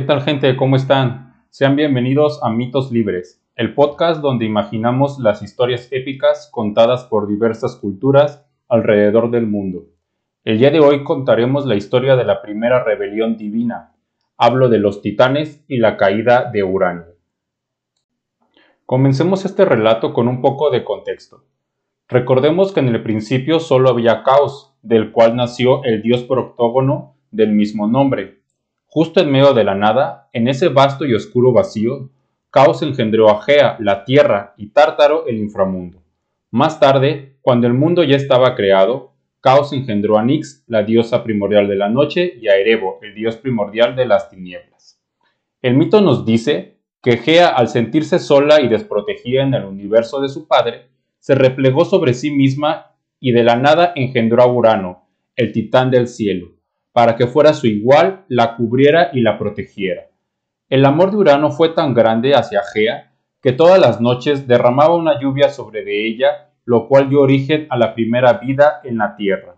¿qué tal gente? ¿Cómo están? Sean bienvenidos a Mitos Libres, el podcast donde imaginamos las historias épicas contadas por diversas culturas alrededor del mundo. El día de hoy contaremos la historia de la primera rebelión divina. Hablo de los titanes y la caída de Urano. Comencemos este relato con un poco de contexto. Recordemos que en el principio solo había caos, del cual nació el dios proctógono del mismo nombre. Justo en medio de la nada, en ese vasto y oscuro vacío, Caos engendró a Gea, la tierra, y Tártaro, el inframundo. Más tarde, cuando el mundo ya estaba creado, Caos engendró a Nix, la diosa primordial de la noche, y a Erebo, el dios primordial de las tinieblas. El mito nos dice que Gea, al sentirse sola y desprotegida en el universo de su padre, se replegó sobre sí misma y de la nada engendró a Urano, el titán del cielo, para que fuera su igual, la cubriera y la protegiera. El amor de Urano fue tan grande hacia Gea que todas las noches derramaba una lluvia sobre de ella, lo cual dio origen a la primera vida en la tierra.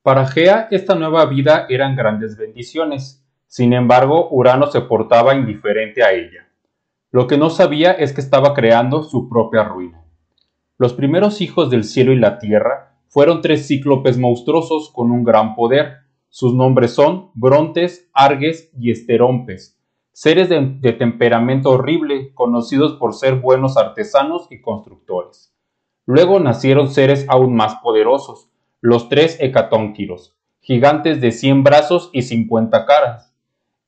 Para Gea esta nueva vida eran grandes bendiciones, sin embargo Urano se portaba indiferente a ella. Lo que no sabía es que estaba creando su propia ruina. Los primeros hijos del cielo y la tierra fueron tres cíclopes monstruosos con un gran poder. Sus nombres son Brontes, Arges y Esterompes, seres de, temperamento horrible, conocidos por ser buenos artesanos y constructores. Luego nacieron seres aún más poderosos, los tres hecatónquiros, gigantes de cien brazos y cincuenta caras.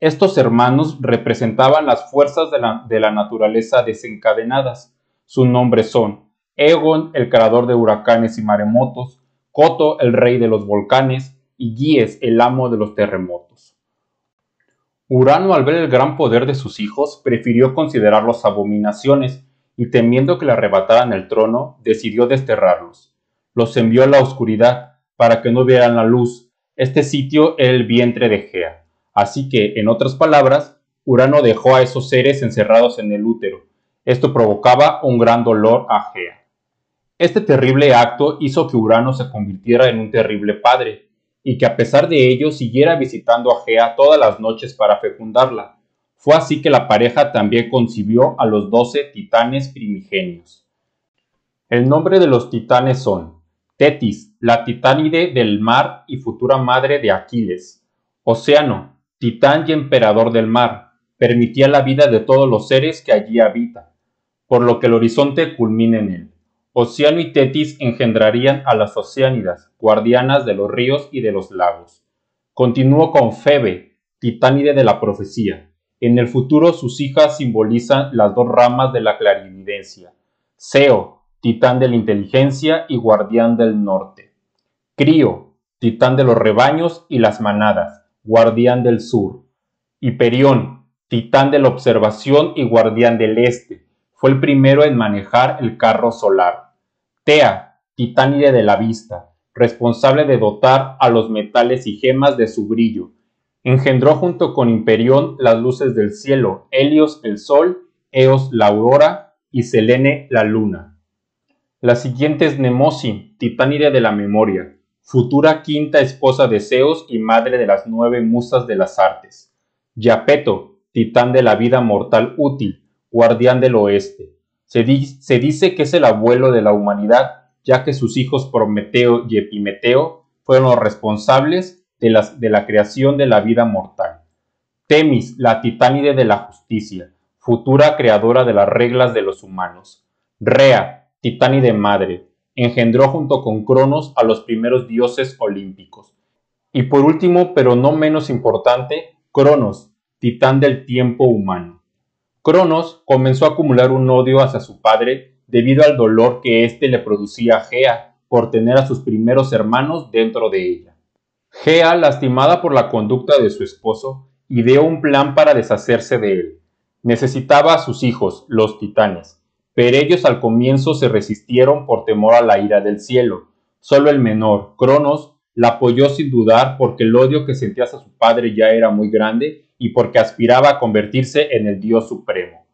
Estos hermanos representaban las fuerzas de la, de la naturaleza desencadenadas. Sus nombres son Egon, el creador de huracanes y maremotos, Coto, el rey de los volcanes, y Gies, el amo de los terremotos. Urano, al ver el gran poder de sus hijos, prefirió considerarlos abominaciones, y temiendo que le arrebataran el trono, decidió desterrarlos. Los envió a la oscuridad, para que no vieran la luz. Este sitio era el vientre de Gea. Así que, en otras palabras, Urano dejó a esos seres encerrados en el útero. Esto provocaba un gran dolor a Gea. Este terrible acto hizo que Urano se convirtiera en un terrible padre, y que a pesar de ello siguiera visitando a Gea todas las noches para fecundarla. Fue así que la pareja también concibió a los doce titanes primigenios. El nombre de los titanes son Tetis, la titánide del mar y futura madre de Aquiles, Océano, titán y emperador del mar, permitía la vida de todos los seres que allí habitan, por lo que el horizonte culmina en él. Océano y Tetis engendrarían a las Oceánidas, guardianas de los ríos y de los lagos. Continuó con Febe, titánide de la profecía. En el futuro sus hijas simbolizan las dos ramas de la clarividencia. Seo, titán de la inteligencia y guardián del norte. Crío, titán de los rebaños y las manadas, guardián del sur. Hiperión, titán de la observación y guardián del este, fue el primero en manejar el carro solar. Tea, titánide de la vista, responsable de dotar a los metales y gemas de su brillo. Engendró junto con Imperión las luces del cielo, Helios el sol, Eos la aurora y Selene la luna. La siguiente es Nemosi, titánide de la memoria, futura quinta esposa de Zeus y madre de las nueve musas de las artes. Yapeto, titán de la vida mortal útil, guardián del oeste. Se, di se, dice que es el abuelo de la humanidad, ya que sus hijos Prometeo y Epimeteo fueron los responsables de, de la creación de la vida mortal. Temis, la titánide de la justicia, futura creadora de las reglas de los humanos. Rea, titánide madre, engendró junto con Cronos a los primeros dioses olímpicos. Y por último, pero no menos importante, Cronos, titán del tiempo humano. Cronos comenzó a acumular un odio hacia su padre debido al dolor que éste le producía a Gea por tener a sus primeros hermanos dentro de ella. Gea, lastimada por la conducta de su esposo, ideó un plan para deshacerse de él. Necesitaba a sus hijos, los titanes, pero ellos al comienzo se resistieron por temor a la ira del cielo. Solo el menor, Cronos, la apoyó sin dudar porque el odio que sentía hacia su padre ya era muy grande y porque aspiraba a convertirse en el dios supremo.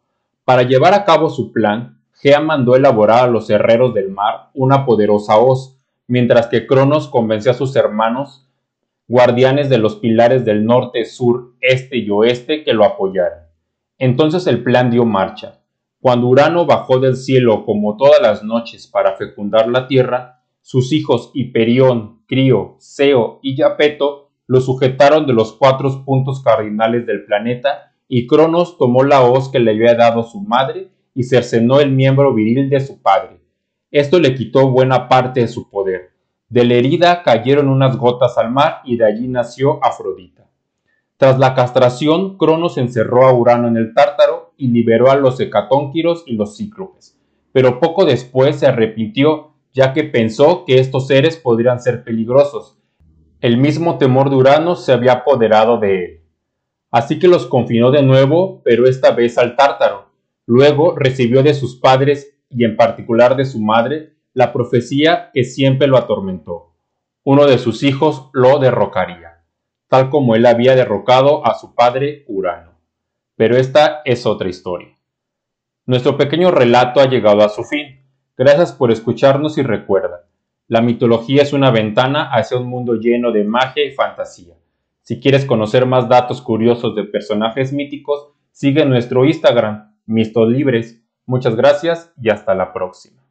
Para llevar a cabo su plan, Gea mandó elaborar a los herreros del mar una poderosa hoz, mientras que Cronos convenció a sus hermanos guardianes de los pilares del norte, sur, este y oeste que lo apoyaran. Entonces el plan dio marcha. Cuando Urano bajó del cielo como todas las noches para fecundar la tierra, sus hijos Hiperión, Crío, Seo y Yapeto lo sujetaron de los cuatro puntos cardinales del planeta y Cronos tomó la hoz que le había dado su madre y cercenó el miembro viril de su padre. Esto le quitó buena parte de su poder. De la herida cayeron unas gotas al mar y de allí nació Afrodita. Tras la castración, Cronos encerró a Urano en el Tártaro y liberó a los hecatónquiros y los cíclopes, pero poco después se arrepintió ya que pensó que estos seres podrían ser peligrosos. El mismo temor de Urano se había apoderado de él. Así que los confinó de nuevo, pero esta vez al Tártaro. Luego recibió de sus padres, y en particular de su madre, la profecía que siempre lo atormentó. Uno de sus hijos lo derrocaría, tal como él había derrocado a su padre Urano. Pero esta es otra historia. Nuestro pequeño relato ha llegado a su fin. Gracias por escucharnos y recuerda, la mitología es una ventana hacia un mundo lleno de magia y fantasía. Si quieres conocer más datos curiosos de personajes míticos, sigue nuestro Instagram, Mistos Libres. Muchas gracias y hasta la próxima.